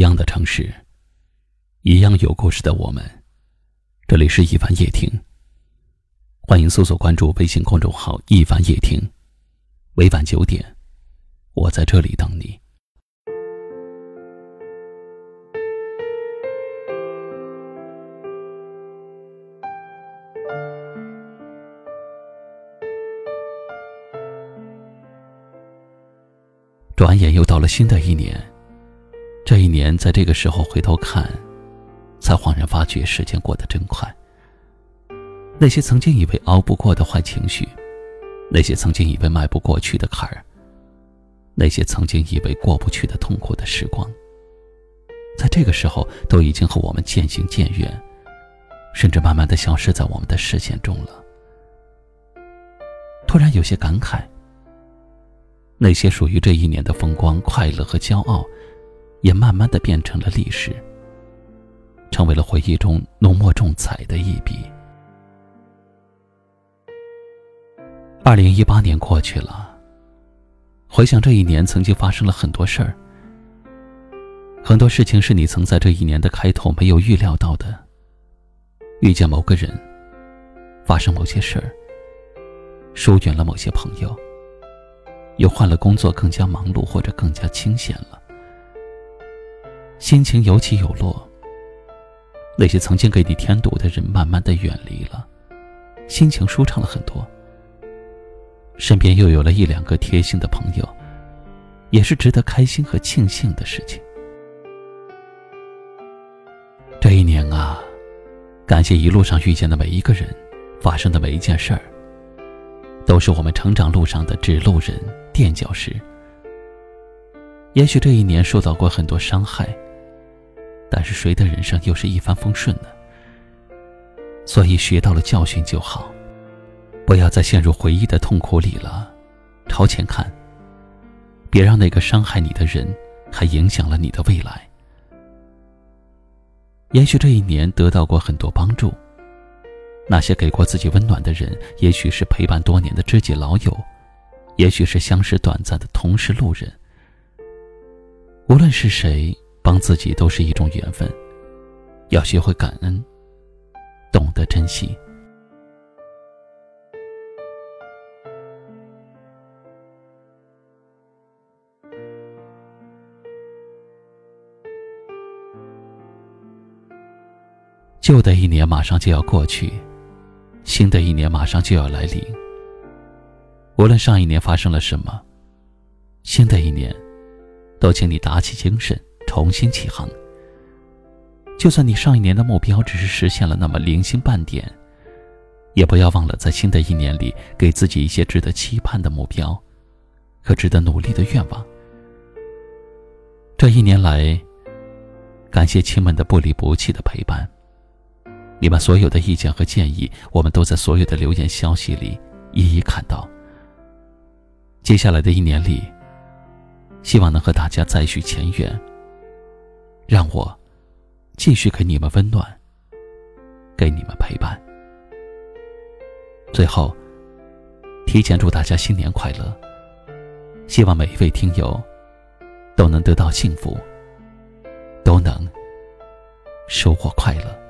一样的城市，一样有故事的我们。这里是一凡夜听，欢迎搜索关注微信公众号“一凡夜听”。每晚九点，我在这里等你。转眼又到了新的一年，这一年在这个时候回头看，才恍然发觉时间过得真快。那些曾经以为熬不过的坏情绪，那些曾经以为迈不过去的坎儿，那些曾经以为过不去的痛苦的时光，在这个时候都已经和我们渐行渐远，甚至慢慢的消失在我们的视线中了。突然有些感慨。那些属于这一年的风光、快乐和骄傲，也慢慢的变成了历史，成为了回忆中浓墨重彩的一笔。二零一八年过去了，回想这一年，曾经发生了很多事儿，很多事情是你曾在这一年的开头没有预料到的。遇见某个人，发生某些事儿，疏远了某些朋友。又换了工作，更加忙碌或者更加清闲了，心情有起有落。那些曾经给你添堵的人，慢慢的远离了，心情舒畅了很多。身边又有了一两个贴心的朋友，也是值得开心和庆幸的事情。这一年啊，感谢一路上遇见的每一个人，发生的每一件事儿，都是我们成长路上的指路人。垫脚石。也许这一年受到过很多伤害，但是谁的人生又是一帆风顺呢？所以学到了教训就好，不要再陷入回忆的痛苦里了，朝前看。别让那个伤害你的人还影响了你的未来。也许这一年得到过很多帮助，那些给过自己温暖的人，也许是陪伴多年的知己老友。也许是相识短暂的同事路人，无论是谁帮自己，都是一种缘分。要学会感恩，懂得珍惜。旧的一年马上就要过去，新的一年马上就要来临。无论上一年发生了什么，新的一年，都请你打起精神，重新起航。就算你上一年的目标只是实现了那么零星半点，也不要忘了在新的一年里给自己一些值得期盼的目标，和值得努力的愿望。这一年来，感谢亲们的不离不弃的陪伴，你们所有的意见和建议，我们都在所有的留言消息里一一看到。接下来的一年里，希望能和大家再续前缘。让我继续给你们温暖，给你们陪伴。最后，提前祝大家新年快乐！希望每一位听友都能得到幸福，都能收获快乐。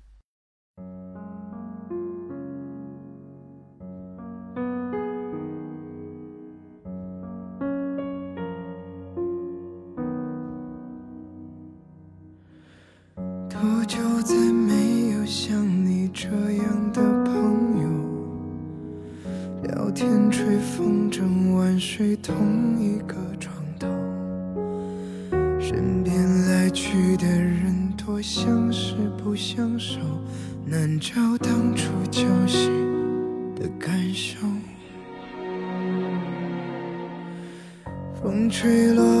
难找当初交心的感受。风吹落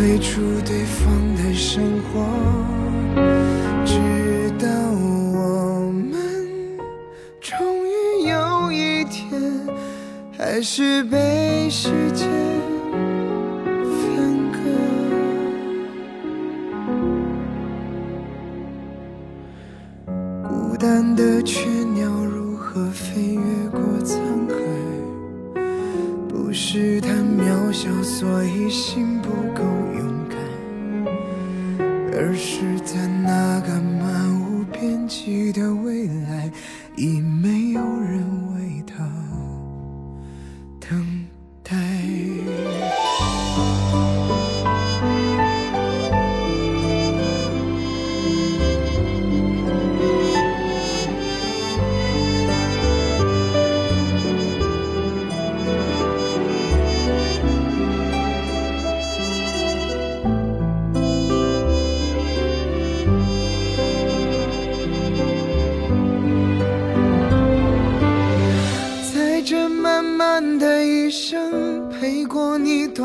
退出对方的生活，直到我们终于有一天，还是被时间分割。孤单的雀鸟如何飞越过沧海？不是太渺小，所以心不够，而是在那个漫无边际的未来，已没有人为